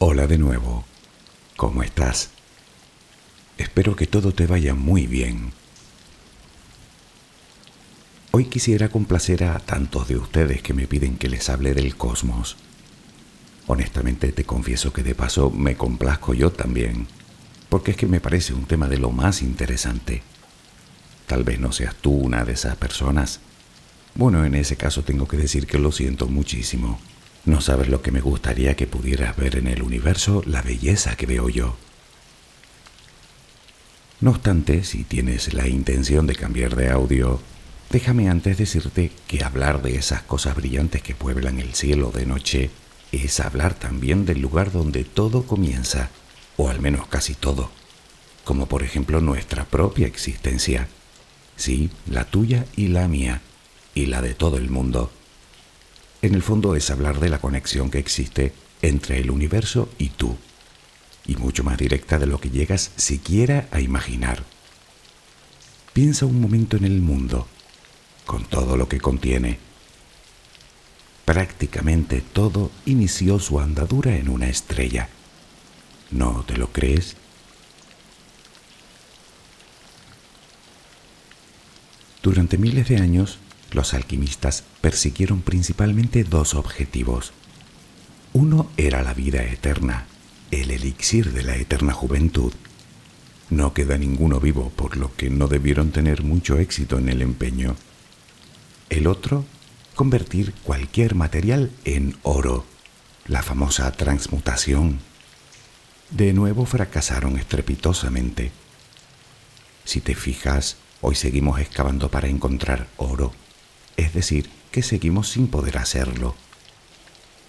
Hola de nuevo. ¿Cómo estás? Espero que todo te vaya muy bien. Hoy quisiera complacer a tantos de ustedes que me piden que les hable del cosmos. Honestamente te confieso que de paso me complazco yo también, porque es que me parece un tema de lo más interesante. Tal vez no seas tú una de esas personas. Bueno, en ese caso tengo que decir que lo siento muchísimo. No sabes lo que me gustaría que pudieras ver en el universo la belleza que veo yo. No obstante, si tienes la intención de cambiar de audio, déjame antes decirte que hablar de esas cosas brillantes que pueblan el cielo de noche es hablar también del lugar donde todo comienza, o al menos casi todo, como por ejemplo nuestra propia existencia. Sí, la tuya y la mía, y la de todo el mundo. En el fondo es hablar de la conexión que existe entre el universo y tú, y mucho más directa de lo que llegas siquiera a imaginar. Piensa un momento en el mundo, con todo lo que contiene. Prácticamente todo inició su andadura en una estrella. ¿No te lo crees? Durante miles de años, los alquimistas persiguieron principalmente dos objetivos. Uno era la vida eterna, el elixir de la eterna juventud. No queda ninguno vivo, por lo que no debieron tener mucho éxito en el empeño. El otro, convertir cualquier material en oro, la famosa transmutación. De nuevo fracasaron estrepitosamente. Si te fijas, Hoy seguimos excavando para encontrar oro, es decir, que seguimos sin poder hacerlo.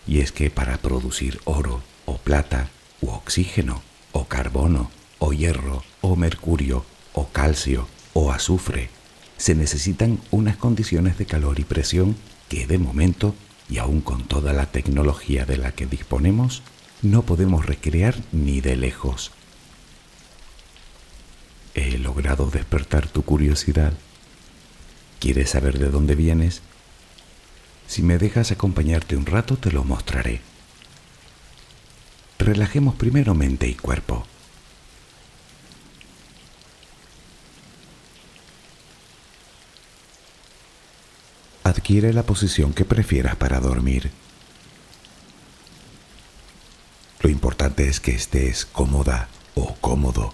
Y es que para producir oro o plata u oxígeno o carbono o hierro o mercurio o calcio o azufre, se necesitan unas condiciones de calor y presión que de momento, y aún con toda la tecnología de la que disponemos, no podemos recrear ni de lejos he logrado despertar tu curiosidad. ¿Quieres saber de dónde vienes? Si me dejas acompañarte un rato te lo mostraré. Relajemos primero mente y cuerpo. Adquiere la posición que prefieras para dormir. Lo importante es que estés cómoda o cómodo.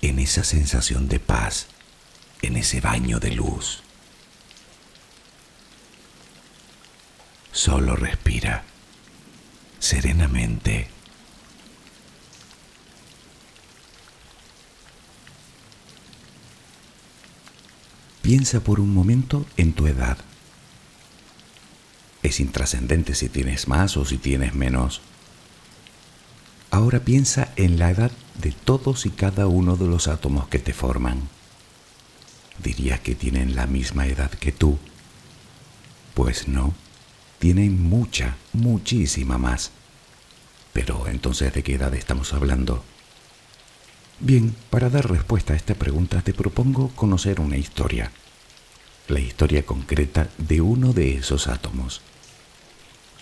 en esa sensación de paz, en ese baño de luz. Solo respira serenamente. Piensa por un momento en tu edad. Es intrascendente si tienes más o si tienes menos. Ahora piensa en la edad de todos y cada uno de los átomos que te forman. ¿Dirías que tienen la misma edad que tú? Pues no tienen mucha, muchísima más. Pero entonces, ¿de qué edad estamos hablando? Bien, para dar respuesta a esta pregunta te propongo conocer una historia, la historia concreta de uno de esos átomos.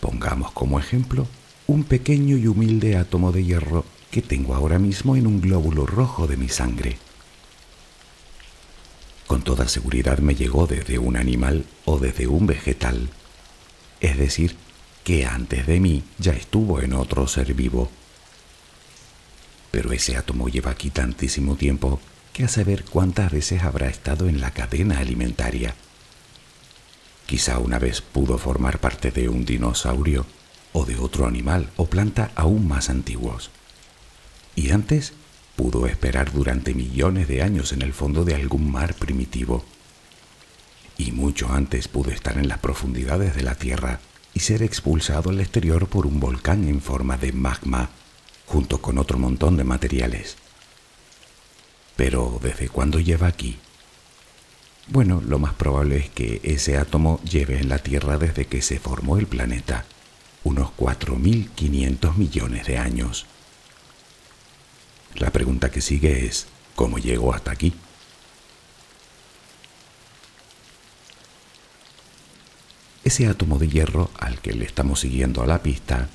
Pongamos como ejemplo un pequeño y humilde átomo de hierro que tengo ahora mismo en un glóbulo rojo de mi sangre. Con toda seguridad me llegó desde un animal o desde un vegetal es decir, que antes de mí ya estuvo en otro ser vivo. Pero ese átomo lleva aquí tantísimo tiempo que a saber cuántas veces habrá estado en la cadena alimentaria. Quizá una vez pudo formar parte de un dinosaurio o de otro animal o planta aún más antiguos. Y antes pudo esperar durante millones de años en el fondo de algún mar primitivo y mucho antes pudo estar en las profundidades de la Tierra y ser expulsado al exterior por un volcán en forma de magma, junto con otro montón de materiales. Pero ¿desde cuándo lleva aquí? Bueno, lo más probable es que ese átomo lleve en la Tierra desde que se formó el planeta, unos 4.500 millones de años. La pregunta que sigue es, ¿cómo llegó hasta aquí? Ese átomo de hierro al que le estamos siguiendo a la pista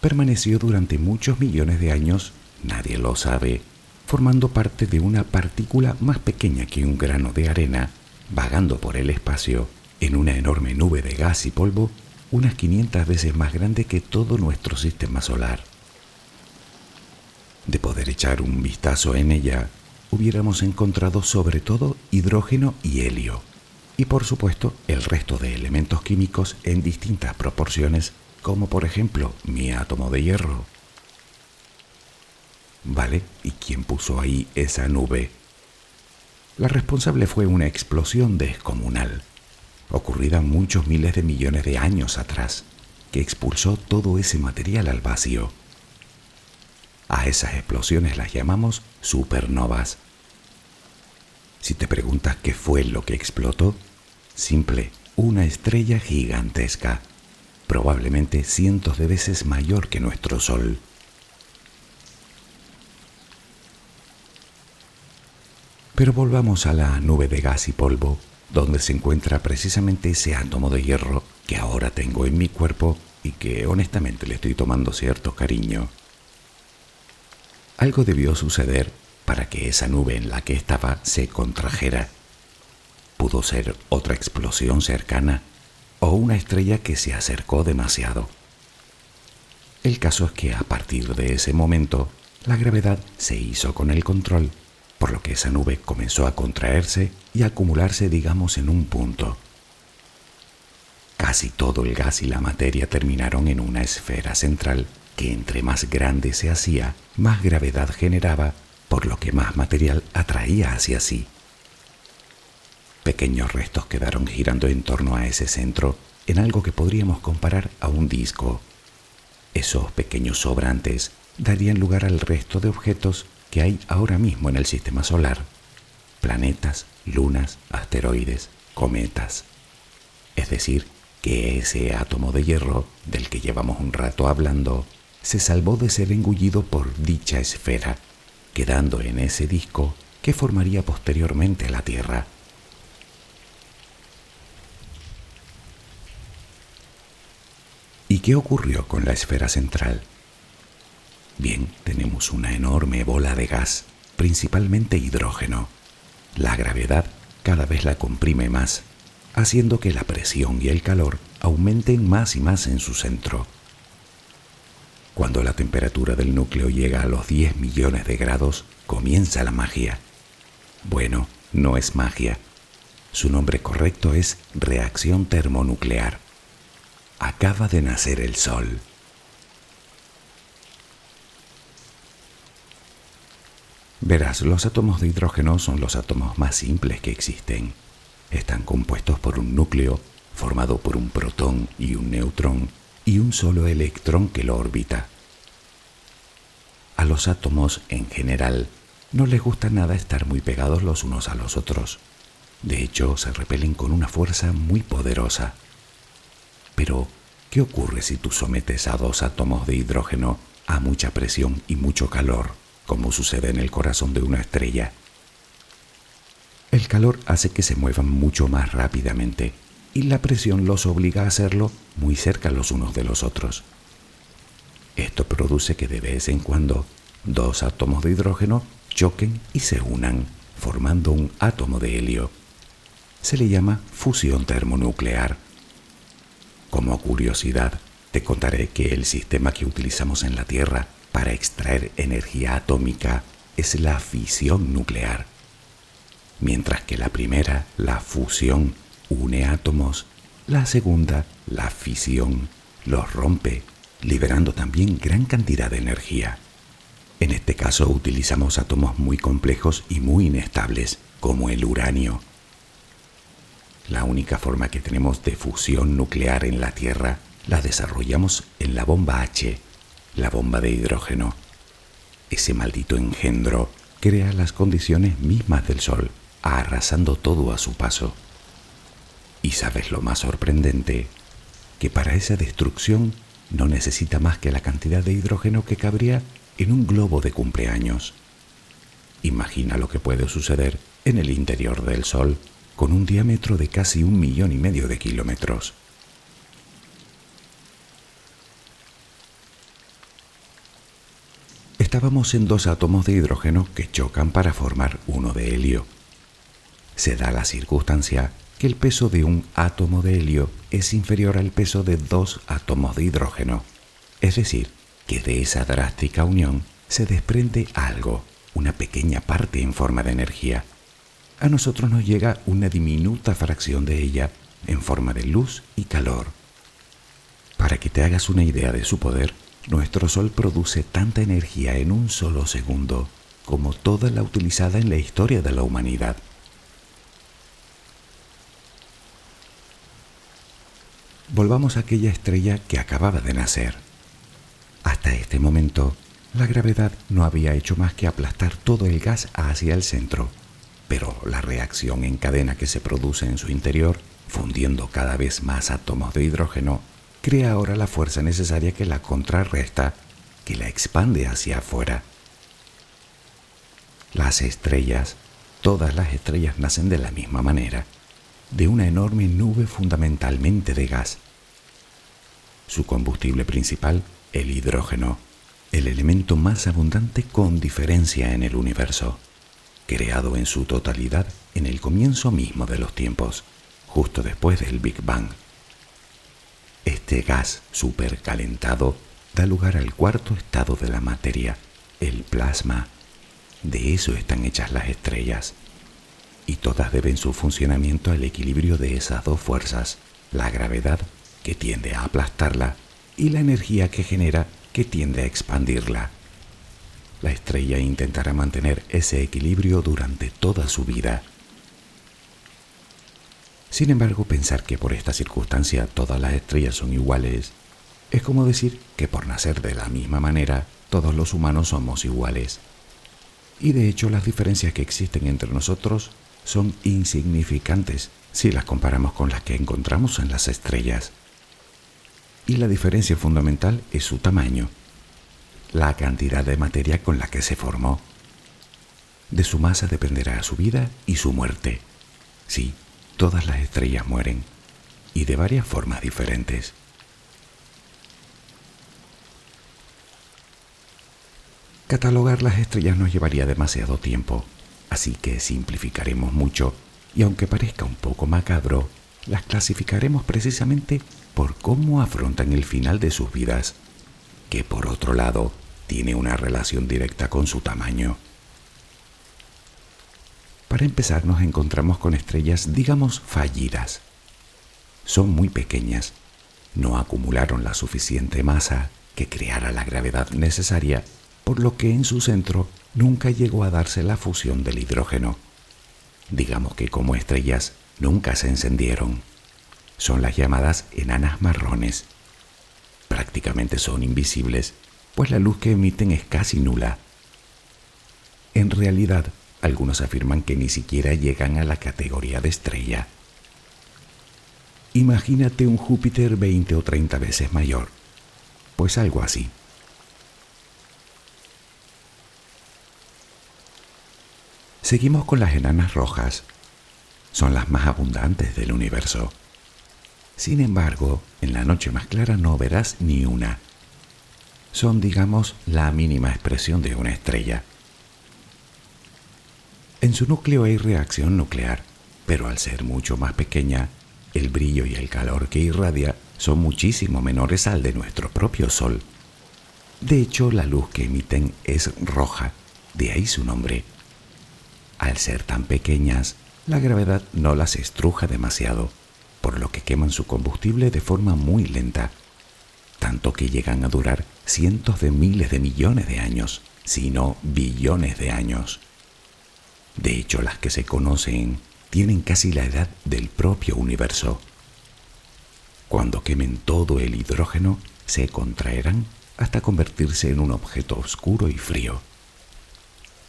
permaneció durante muchos millones de años, nadie lo sabe, formando parte de una partícula más pequeña que un grano de arena, vagando por el espacio en una enorme nube de gas y polvo unas 500 veces más grande que todo nuestro sistema solar. Echar un vistazo en ella, hubiéramos encontrado sobre todo hidrógeno y helio y por supuesto el resto de elementos químicos en distintas proporciones, como por ejemplo mi átomo de hierro. Vale, ¿y quién puso ahí esa nube? La responsable fue una explosión descomunal, ocurrida muchos miles de millones de años atrás, que expulsó todo ese material al vacío. A esas explosiones las llamamos supernovas si te preguntas qué fue lo que explotó, simple, una estrella gigantesca, probablemente cientos de veces mayor que nuestro Sol. Pero volvamos a la nube de gas y polvo, donde se encuentra precisamente ese átomo de hierro que ahora tengo en mi cuerpo y que honestamente le estoy tomando cierto cariño. Algo debió suceder para que esa nube en la que estaba se contrajera. Pudo ser otra explosión cercana o una estrella que se acercó demasiado. El caso es que a partir de ese momento la gravedad se hizo con el control por lo que esa nube comenzó a contraerse y a acumularse, digamos, en un punto. Casi todo el gas y la materia terminaron en una esfera central que entre más grande se hacía, más gravedad generaba, por lo que más material atraía hacia sí. Pequeños restos quedaron girando en torno a ese centro en algo que podríamos comparar a un disco. Esos pequeños sobrantes darían lugar al resto de objetos que hay ahora mismo en el sistema solar. Planetas, lunas, asteroides, cometas. Es decir, que ese átomo de hierro del que llevamos un rato hablando se salvó de ser engullido por dicha esfera, quedando en ese disco que formaría posteriormente la Tierra. ¿Y qué ocurrió con la esfera central? Bien, tenemos una enorme bola de gas, principalmente hidrógeno. La gravedad cada vez la comprime más, haciendo que la presión y el calor aumenten más y más en su centro. Cuando la temperatura del núcleo llega a los 10 millones de grados, comienza la magia. Bueno, no es magia. Su nombre correcto es reacción termonuclear. Acaba de nacer el Sol. Verás, los átomos de hidrógeno son los átomos más simples que existen. Están compuestos por un núcleo formado por un protón y un neutrón y un solo electrón que lo orbita. A los átomos en general no les gusta nada estar muy pegados los unos a los otros. De hecho, se repelen con una fuerza muy poderosa. Pero, ¿qué ocurre si tú sometes a dos átomos de hidrógeno a mucha presión y mucho calor? como sucede en el corazón de una estrella. El calor hace que se muevan mucho más rápidamente y la presión los obliga a hacerlo muy cerca los unos de los otros. Esto produce que de vez en cuando dos átomos de hidrógeno choquen y se unan, formando un átomo de helio. Se le llama fusión termonuclear. Como curiosidad, te contaré que el sistema que utilizamos en la Tierra para extraer energía atómica es la fisión nuclear. Mientras que la primera, la fusión, une átomos, la segunda, la fisión, los rompe, liberando también gran cantidad de energía. En este caso utilizamos átomos muy complejos y muy inestables, como el uranio. La única forma que tenemos de fusión nuclear en la Tierra la desarrollamos en la bomba H, la bomba de hidrógeno. Ese maldito engendro crea las condiciones mismas del Sol, arrasando todo a su paso. Y sabes lo más sorprendente, que para esa destrucción no necesita más que la cantidad de hidrógeno que cabría en un globo de cumpleaños. Imagina lo que puede suceder en el interior del Sol con un diámetro de casi un millón y medio de kilómetros. estábamos en dos átomos de hidrógeno que chocan para formar uno de helio. Se da la circunstancia que el peso de un átomo de helio es inferior al peso de dos átomos de hidrógeno. Es decir, que de esa drástica unión se desprende algo, una pequeña parte en forma de energía. A nosotros nos llega una diminuta fracción de ella en forma de luz y calor. Para que te hagas una idea de su poder, nuestro Sol produce tanta energía en un solo segundo como toda la utilizada en la historia de la humanidad. Volvamos a aquella estrella que acababa de nacer. Hasta este momento, la gravedad no había hecho más que aplastar todo el gas hacia el centro, pero la reacción en cadena que se produce en su interior, fundiendo cada vez más átomos de hidrógeno, crea ahora la fuerza necesaria que la contrarresta, que la expande hacia afuera. Las estrellas, todas las estrellas nacen de la misma manera, de una enorme nube fundamentalmente de gas. Su combustible principal, el hidrógeno, el elemento más abundante con diferencia en el universo, creado en su totalidad en el comienzo mismo de los tiempos, justo después del Big Bang. Este gas supercalentado da lugar al cuarto estado de la materia, el plasma. De eso están hechas las estrellas. Y todas deben su funcionamiento al equilibrio de esas dos fuerzas, la gravedad, que tiende a aplastarla, y la energía que genera, que tiende a expandirla. La estrella intentará mantener ese equilibrio durante toda su vida sin embargo, pensar que por esta circunstancia todas las estrellas son iguales es como decir que por nacer de la misma manera todos los humanos somos iguales. Y de hecho las diferencias que existen entre nosotros son insignificantes si las comparamos con las que encontramos en las estrellas. Y la diferencia fundamental es su tamaño, la cantidad de materia con la que se formó. De su masa dependerá su vida y su muerte. Sí, todas las estrellas mueren y de varias formas diferentes. Catalogar las estrellas nos llevaría demasiado tiempo, así que simplificaremos mucho y aunque parezca un poco macabro, las clasificaremos precisamente por cómo afrontan el final de sus vidas, que por otro lado tiene una relación directa con su tamaño. Para empezar nos encontramos con estrellas, digamos, fallidas. Son muy pequeñas, no acumularon la suficiente masa que creara la gravedad necesaria, por lo que en su centro nunca llegó a darse la fusión del hidrógeno. Digamos que como estrellas nunca se encendieron. Son las llamadas enanas marrones. Prácticamente son invisibles, pues la luz que emiten es casi nula. En realidad, algunos afirman que ni siquiera llegan a la categoría de estrella. Imagínate un Júpiter 20 o 30 veces mayor. Pues algo así. Seguimos con las enanas rojas. Son las más abundantes del universo. Sin embargo, en la noche más clara no verás ni una. Son, digamos, la mínima expresión de una estrella. En su núcleo hay reacción nuclear, pero al ser mucho más pequeña, el brillo y el calor que irradia son muchísimo menores al de nuestro propio Sol. De hecho, la luz que emiten es roja, de ahí su nombre. Al ser tan pequeñas, la gravedad no las estruja demasiado, por lo que queman su combustible de forma muy lenta, tanto que llegan a durar cientos de miles de millones de años, si no billones de años. De hecho, las que se conocen tienen casi la edad del propio universo. Cuando quemen todo el hidrógeno, se contraerán hasta convertirse en un objeto oscuro y frío.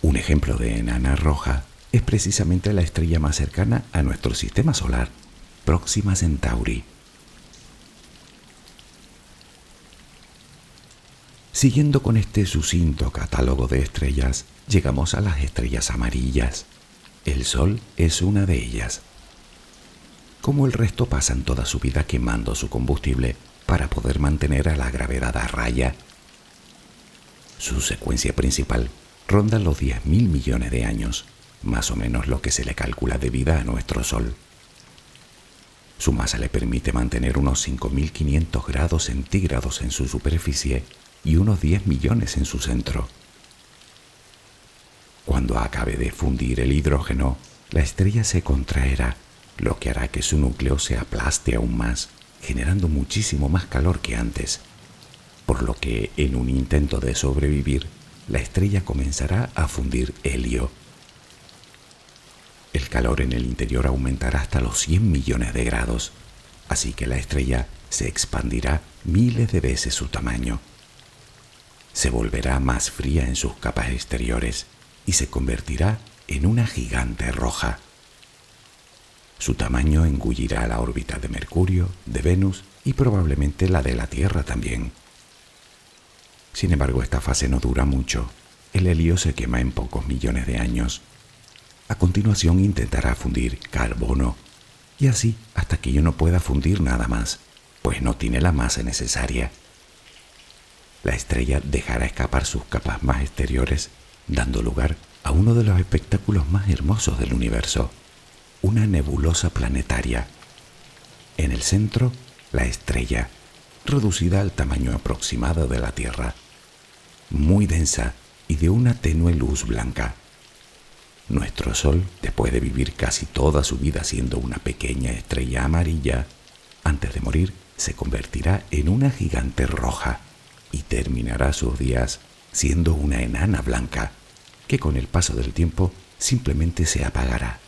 Un ejemplo de enana roja es precisamente la estrella más cercana a nuestro sistema solar, Próxima Centauri. Siguiendo con este sucinto catálogo de estrellas, llegamos a las estrellas amarillas. El Sol es una de ellas. Como el resto pasan toda su vida quemando su combustible para poder mantener a la gravedad a raya. Su secuencia principal ronda los 10.000 millones de años, más o menos lo que se le calcula de vida a nuestro Sol. Su masa le permite mantener unos 5.500 grados centígrados en su superficie y unos 10 millones en su centro. Cuando acabe de fundir el hidrógeno, la estrella se contraerá, lo que hará que su núcleo se aplaste aún más, generando muchísimo más calor que antes, por lo que en un intento de sobrevivir, la estrella comenzará a fundir helio. El calor en el interior aumentará hasta los 100 millones de grados, así que la estrella se expandirá miles de veces su tamaño se volverá más fría en sus capas exteriores y se convertirá en una gigante roja. Su tamaño engullirá la órbita de Mercurio, de Venus y probablemente la de la Tierra también. Sin embargo, esta fase no dura mucho. El helio se quema en pocos millones de años. A continuación intentará fundir carbono y así hasta que yo no pueda fundir nada más, pues no tiene la masa necesaria. La estrella dejará escapar sus capas más exteriores, dando lugar a uno de los espectáculos más hermosos del universo, una nebulosa planetaria. En el centro, la estrella, reducida al tamaño aproximado de la Tierra, muy densa y de una tenue luz blanca. Nuestro Sol, después de vivir casi toda su vida siendo una pequeña estrella amarilla, antes de morir se convertirá en una gigante roja y terminará sus días siendo una enana blanca que con el paso del tiempo simplemente se apagará.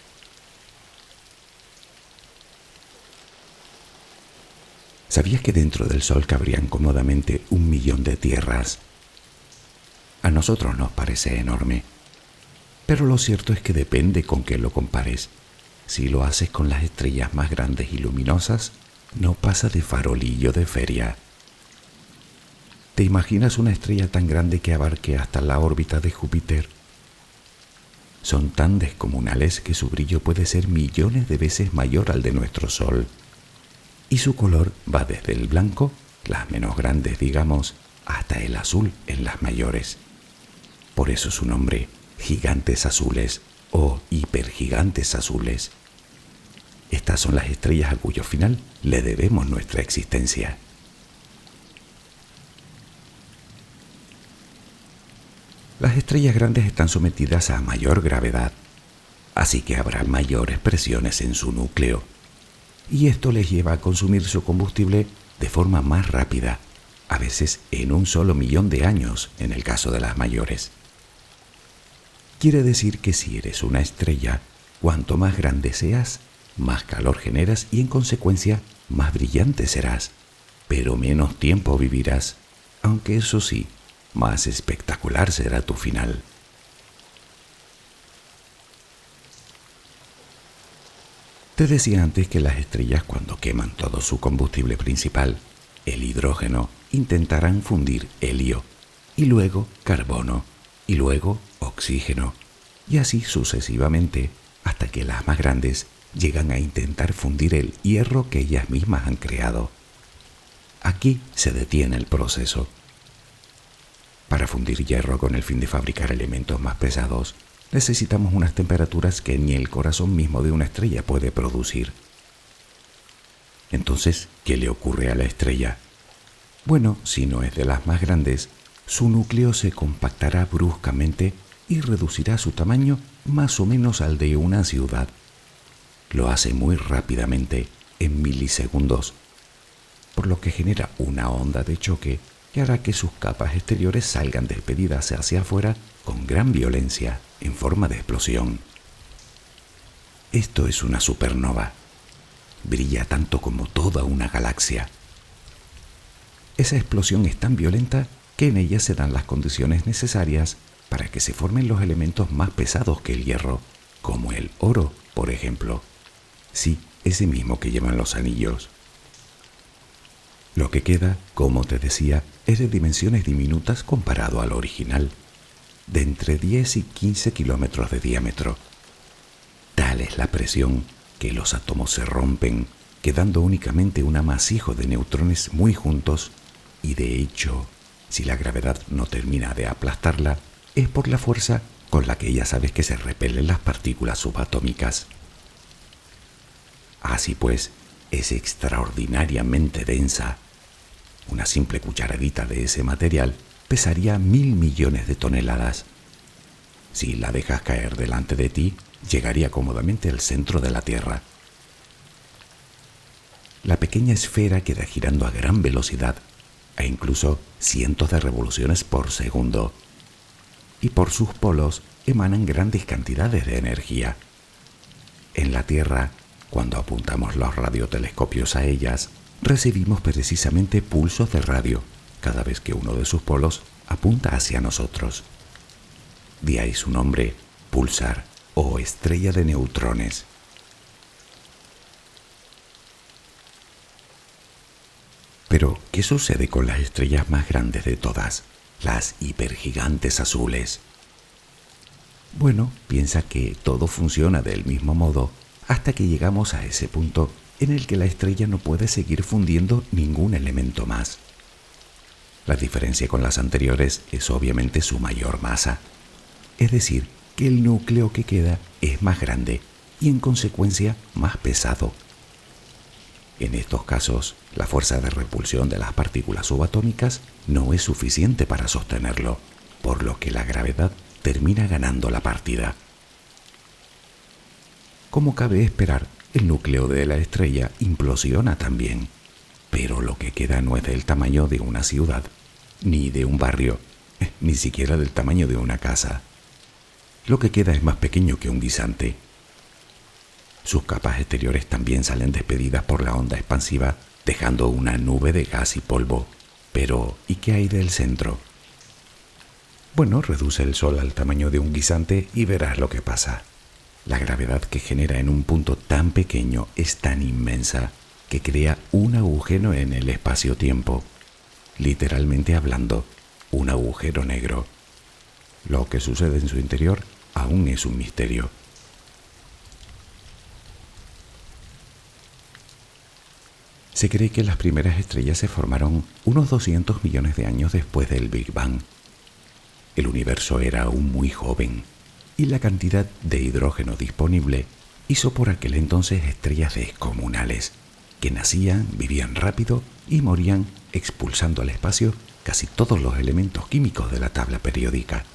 ¿Sabías que dentro del Sol cabrían cómodamente un millón de tierras? A nosotros nos parece enorme pero lo cierto es que depende con qué lo compares. Si lo haces con las estrellas más grandes y luminosas, no pasa de farolillo de feria. ¿Te imaginas una estrella tan grande que abarque hasta la órbita de Júpiter? Son tan descomunales que su brillo puede ser millones de veces mayor al de nuestro Sol. Y su color va desde el blanco, las menos grandes digamos, hasta el azul en las mayores. Por eso su nombre, gigantes azules o hipergigantes azules. Estas son las estrellas a cuyo final le debemos nuestra existencia. Las estrellas grandes están sometidas a mayor gravedad, así que habrá mayores presiones en su núcleo, y esto les lleva a consumir su combustible de forma más rápida, a veces en un solo millón de años en el caso de las mayores. Quiere decir que si eres una estrella, cuanto más grande seas, más calor generas y en consecuencia más brillante serás, pero menos tiempo vivirás, aunque eso sí, más espectacular será tu final. Te decía antes que las estrellas cuando queman todo su combustible principal, el hidrógeno, intentarán fundir helio y luego carbono y luego oxígeno, y así sucesivamente hasta que las más grandes llegan a intentar fundir el hierro que ellas mismas han creado. Aquí se detiene el proceso. Para fundir hierro con el fin de fabricar elementos más pesados, necesitamos unas temperaturas que ni el corazón mismo de una estrella puede producir. Entonces, ¿qué le ocurre a la estrella? Bueno, si no es de las más grandes, su núcleo se compactará bruscamente y reducirá su tamaño más o menos al de una ciudad. Lo hace muy rápidamente, en milisegundos, por lo que genera una onda de choque que hará que sus capas exteriores salgan despedidas hacia afuera con gran violencia, en forma de explosión. Esto es una supernova. Brilla tanto como toda una galaxia. Esa explosión es tan violenta que en ella se dan las condiciones necesarias para que se formen los elementos más pesados que el hierro, como el oro, por ejemplo. Sí, ese mismo que llevan los anillos. Lo que queda, como te decía, es de dimensiones diminutas comparado al original, de entre 10 y 15 kilómetros de diámetro. Tal es la presión que los átomos se rompen, quedando únicamente un amasijo de neutrones muy juntos y de hecho si la gravedad no termina de aplastarla, es por la fuerza con la que ya sabes que se repelen las partículas subatómicas. Así pues, es extraordinariamente densa. Una simple cucharadita de ese material pesaría mil millones de toneladas. Si la dejas caer delante de ti, llegaría cómodamente al centro de la Tierra. La pequeña esfera queda girando a gran velocidad e incluso cientos de revoluciones por segundo y por sus polos emanan grandes cantidades de energía. En la Tierra, cuando apuntamos los radiotelescopios a ellas, recibimos precisamente pulsos de radio cada vez que uno de sus polos apunta hacia nosotros. De ahí su nombre, pulsar o estrella de neutrones. Pero, ¿qué sucede con las estrellas más grandes de todas? Las hipergigantes azules. Bueno, piensa que todo funciona del mismo modo hasta que llegamos a ese punto en el que la estrella no puede seguir fundiendo ningún elemento más. La diferencia con las anteriores es obviamente su mayor masa, es decir, que el núcleo que queda es más grande y en consecuencia más pesado. En estos casos, la fuerza de repulsión de las partículas subatómicas no es suficiente para sostenerlo, por lo que la gravedad termina ganando la partida. Como cabe esperar, el núcleo de la estrella implosiona también, pero lo que queda no es del tamaño de una ciudad, ni de un barrio, ni siquiera del tamaño de una casa. Lo que queda es más pequeño que un guisante. Sus capas exteriores también salen despedidas por la onda expansiva, dejando una nube de gas y polvo. Pero, ¿y qué hay del centro? Bueno, reduce el Sol al tamaño de un guisante y verás lo que pasa. La gravedad que genera en un punto tan pequeño es tan inmensa que crea un agujero en el espacio-tiempo. Literalmente hablando, un agujero negro. Lo que sucede en su interior aún es un misterio. Se cree que las primeras estrellas se formaron unos 200 millones de años después del Big Bang el universo era aún muy joven y la cantidad de hidrógeno disponible hizo por aquel entonces estrellas descomunales que nacían, vivían rápido y morían expulsando al espacio casi todos los elementos químicos de la tabla periódica.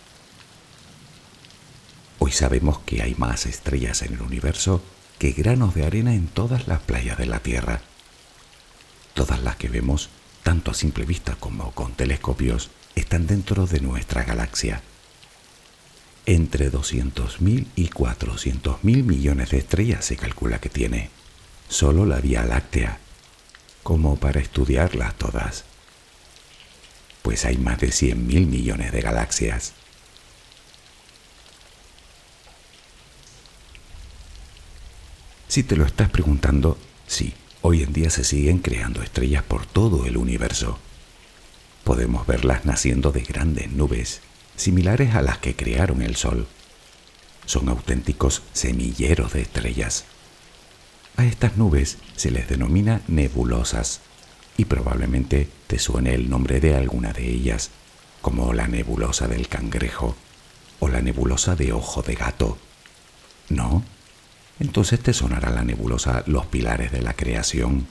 Hoy sabemos que hay más estrellas en el universo que granos de arena en todas las playas de la Tierra. Todas las que vemos, tanto a simple vista como con telescopios, están dentro de nuestra galaxia. Entre 200.000 y 400.000 millones de estrellas se calcula que tiene, solo la Vía Láctea, como para estudiarlas todas. Pues hay más de 100.000 millones de galaxias. Si te lo estás preguntando, sí, hoy en día se siguen creando estrellas por todo el universo podemos verlas naciendo de grandes nubes, similares a las que crearon el Sol. Son auténticos semilleros de estrellas. A estas nubes se les denomina nebulosas y probablemente te suene el nombre de alguna de ellas, como la nebulosa del cangrejo o la nebulosa de ojo de gato. ¿No? Entonces te sonará la nebulosa Los Pilares de la Creación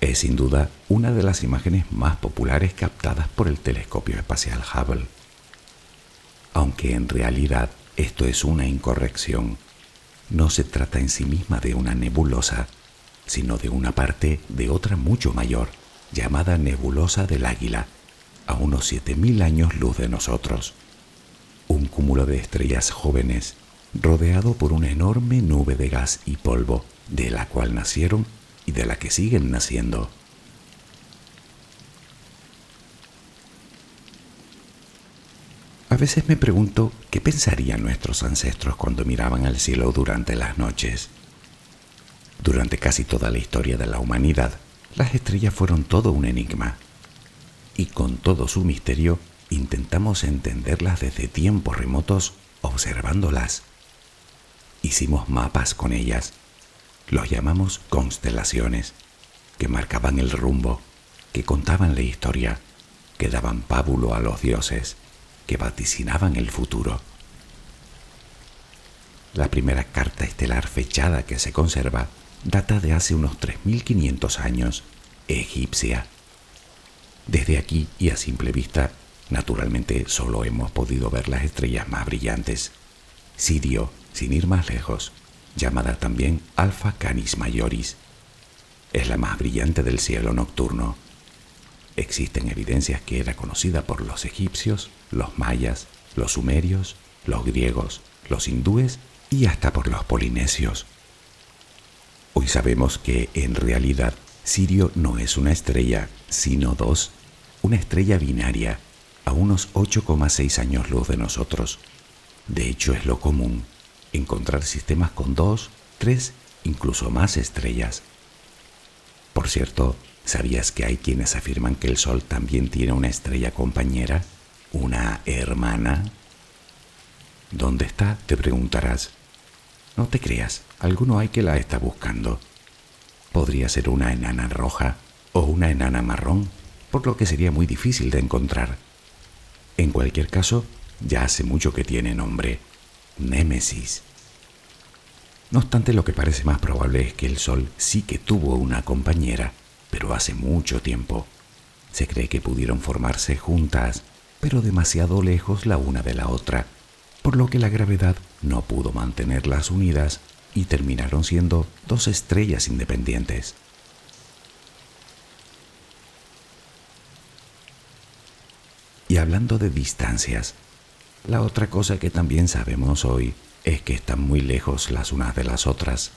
es sin duda una de las imágenes más populares captadas por el telescopio espacial Hubble. Aunque en realidad esto es una incorrección, no se trata en sí misma de una nebulosa, sino de una parte de otra mucho mayor, llamada nebulosa del Águila, a unos 7.000 años luz de nosotros. Un cúmulo de estrellas jóvenes, rodeado por una enorme nube de gas y polvo, de la cual nacieron y de la que siguen naciendo. A veces me pregunto qué pensarían nuestros ancestros cuando miraban al cielo durante las noches. Durante casi toda la historia de la humanidad, las estrellas fueron todo un enigma. Y con todo su misterio, intentamos entenderlas desde tiempos remotos observándolas. Hicimos mapas con ellas los llamamos constelaciones, que marcaban el rumbo, que contaban la historia, que daban pábulo a los dioses, que vaticinaban el futuro. La primera carta estelar fechada que se conserva data de hace unos 3.500 años, egipcia. Desde aquí y a simple vista, naturalmente solo hemos podido ver las estrellas más brillantes. Sirio, sin ir más lejos, llamada también Alpha Canis Majoris. Es la más brillante del cielo nocturno. Existen evidencias que era conocida por los egipcios, los mayas, los sumerios, los griegos, los hindúes y hasta por los polinesios. Hoy sabemos que en realidad Sirio no es una estrella, sino dos, una estrella binaria, a unos 8,6 años luz de nosotros. De hecho es lo común encontrar sistemas con dos, tres, incluso más estrellas. Por cierto, ¿sabías que hay quienes afirman que el Sol también tiene una estrella compañera? ¿Una hermana? ¿Dónde está? Te preguntarás. No te creas, alguno hay que la está buscando. Podría ser una enana roja o una enana marrón, por lo que sería muy difícil de encontrar. En cualquier caso, ya hace mucho que tiene nombre, Némesis. No obstante, lo que parece más probable es que el Sol sí que tuvo una compañera, pero hace mucho tiempo. Se cree que pudieron formarse juntas, pero demasiado lejos la una de la otra, por lo que la gravedad no pudo mantenerlas unidas y terminaron siendo dos estrellas independientes. Y hablando de distancias, la otra cosa que también sabemos hoy es que están muy lejos las unas de las otras.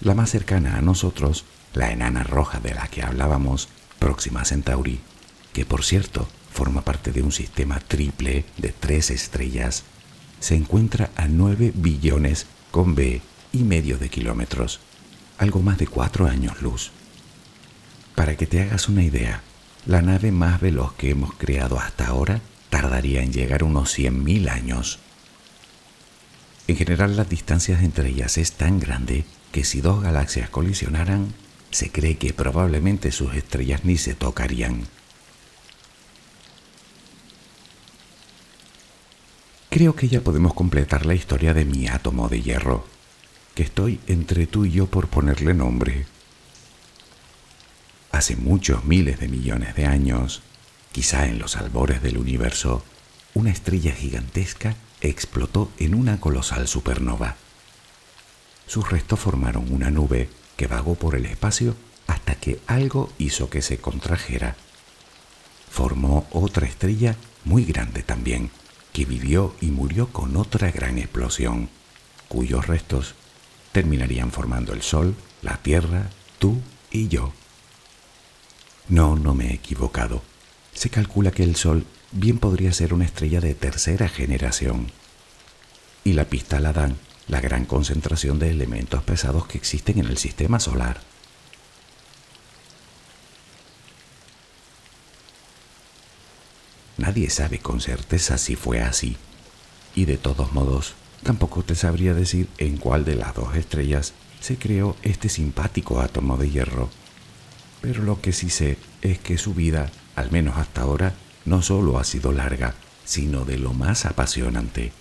La más cercana a nosotros, la enana roja de la que hablábamos, Próxima Centauri, que por cierto forma parte de un sistema triple de tres estrellas, se encuentra a 9 billones con B y medio de kilómetros, algo más de cuatro años luz. Para que te hagas una idea, la nave más veloz que hemos creado hasta ahora tardaría en llegar unos 100.000 años. En general las distancias entre ellas es tan grande que si dos galaxias colisionaran, se cree que probablemente sus estrellas ni se tocarían. Creo que ya podemos completar la historia de mi átomo de hierro, que estoy entre tú y yo por ponerle nombre. Hace muchos miles de millones de años, quizá en los albores del universo, una estrella gigantesca explotó en una colosal supernova. Sus restos formaron una nube que vagó por el espacio hasta que algo hizo que se contrajera. Formó otra estrella muy grande también, que vivió y murió con otra gran explosión, cuyos restos terminarían formando el Sol, la Tierra, tú y yo. No, no me he equivocado. Se calcula que el Sol bien podría ser una estrella de tercera generación. Y la pista la dan la gran concentración de elementos pesados que existen en el sistema solar. Nadie sabe con certeza si fue así, y de todos modos, tampoco te sabría decir en cuál de las dos estrellas se creó este simpático átomo de hierro. Pero lo que sí sé es que su vida, al menos hasta ahora, no solo ha sido larga, sino de lo más apasionante.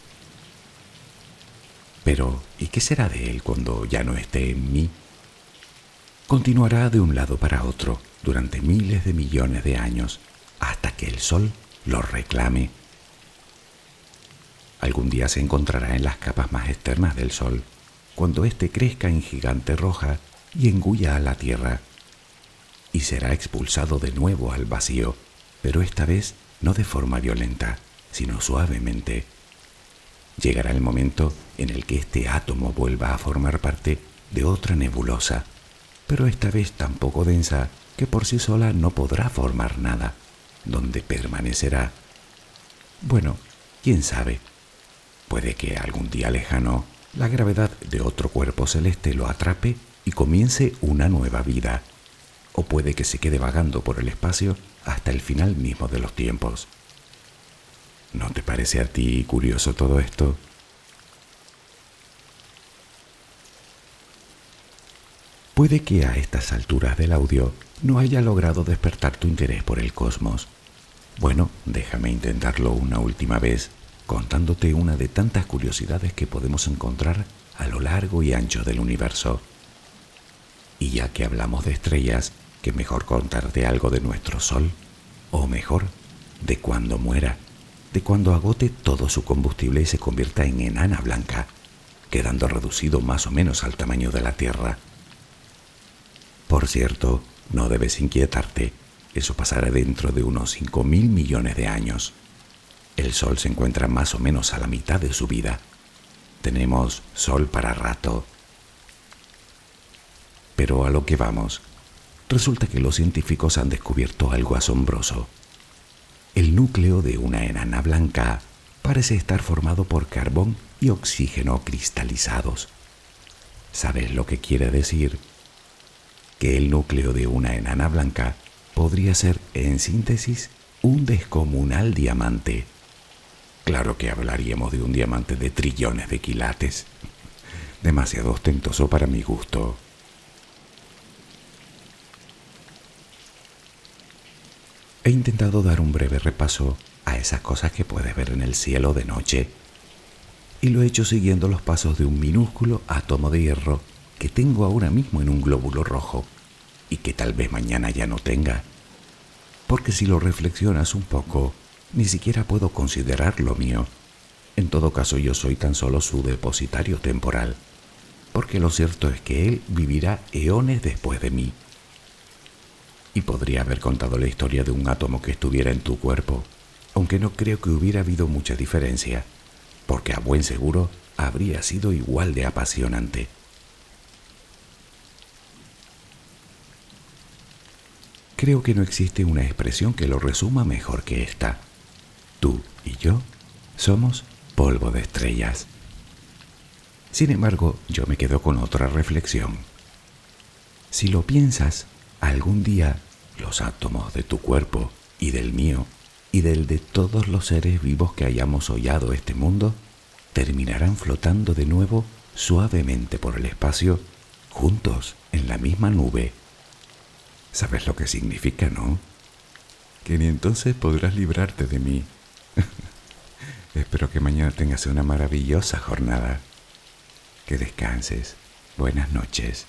Pero, ¿y qué será de él cuando ya no esté en mí? Continuará de un lado para otro durante miles de millones de años hasta que el Sol lo reclame. Algún día se encontrará en las capas más externas del Sol, cuando éste crezca en gigante roja y engulla a la Tierra, y será expulsado de nuevo al vacío pero esta vez no de forma violenta, sino suavemente. Llegará el momento en el que este átomo vuelva a formar parte de otra nebulosa, pero esta vez tan poco densa que por sí sola no podrá formar nada, donde permanecerá. Bueno, quién sabe. Puede que algún día lejano la gravedad de otro cuerpo celeste lo atrape y comience una nueva vida, o puede que se quede vagando por el espacio hasta el final mismo de los tiempos. ¿No te parece a ti curioso todo esto? Puede que a estas alturas del audio no haya logrado despertar tu interés por el cosmos. Bueno, déjame intentarlo una última vez, contándote una de tantas curiosidades que podemos encontrar a lo largo y ancho del universo. Y ya que hablamos de estrellas, que mejor contarte algo de nuestro Sol, o mejor, de cuando muera, de cuando agote todo su combustible y se convierta en enana blanca, quedando reducido más o menos al tamaño de la Tierra. Por cierto, no debes inquietarte, eso pasará dentro de unos 5 mil millones de años. El Sol se encuentra más o menos a la mitad de su vida. Tenemos Sol para rato. Pero a lo que vamos, resulta que los científicos han descubierto algo asombroso. El núcleo de una enana blanca parece estar formado por carbón y oxígeno cristalizados. ¿Sabes lo que quiere decir? que el núcleo de una enana blanca podría ser, en síntesis, un descomunal diamante. Claro que hablaríamos de un diamante de trillones de quilates. Demasiado ostentoso para mi gusto. He intentado dar un breve repaso a esas cosas que puedes ver en el cielo de noche y lo he hecho siguiendo los pasos de un minúsculo átomo de hierro que tengo ahora mismo en un glóbulo rojo y que tal vez mañana ya no tenga. Porque si lo reflexionas un poco, ni siquiera puedo considerarlo mío. En todo caso yo soy tan solo su depositario temporal, porque lo cierto es que él vivirá eones después de mí y podría haber contado la historia de un átomo que estuviera en tu cuerpo, aunque no creo que hubiera habido mucha diferencia, porque a buen seguro habría sido igual de apasionante. Creo que no existe una expresión que lo resuma mejor que esta. Tú y yo somos polvo de estrellas. Sin embargo, yo me quedo con otra reflexión. Si lo piensas, Algún día los átomos de tu cuerpo y del mío y del de todos los seres vivos que hayamos hollado este mundo terminarán flotando de nuevo suavemente por el espacio, juntos en la misma nube. ¿Sabes lo que significa, no? Que ni entonces podrás librarte de mí. Espero que mañana tengas una maravillosa jornada. Que descanses. Buenas noches.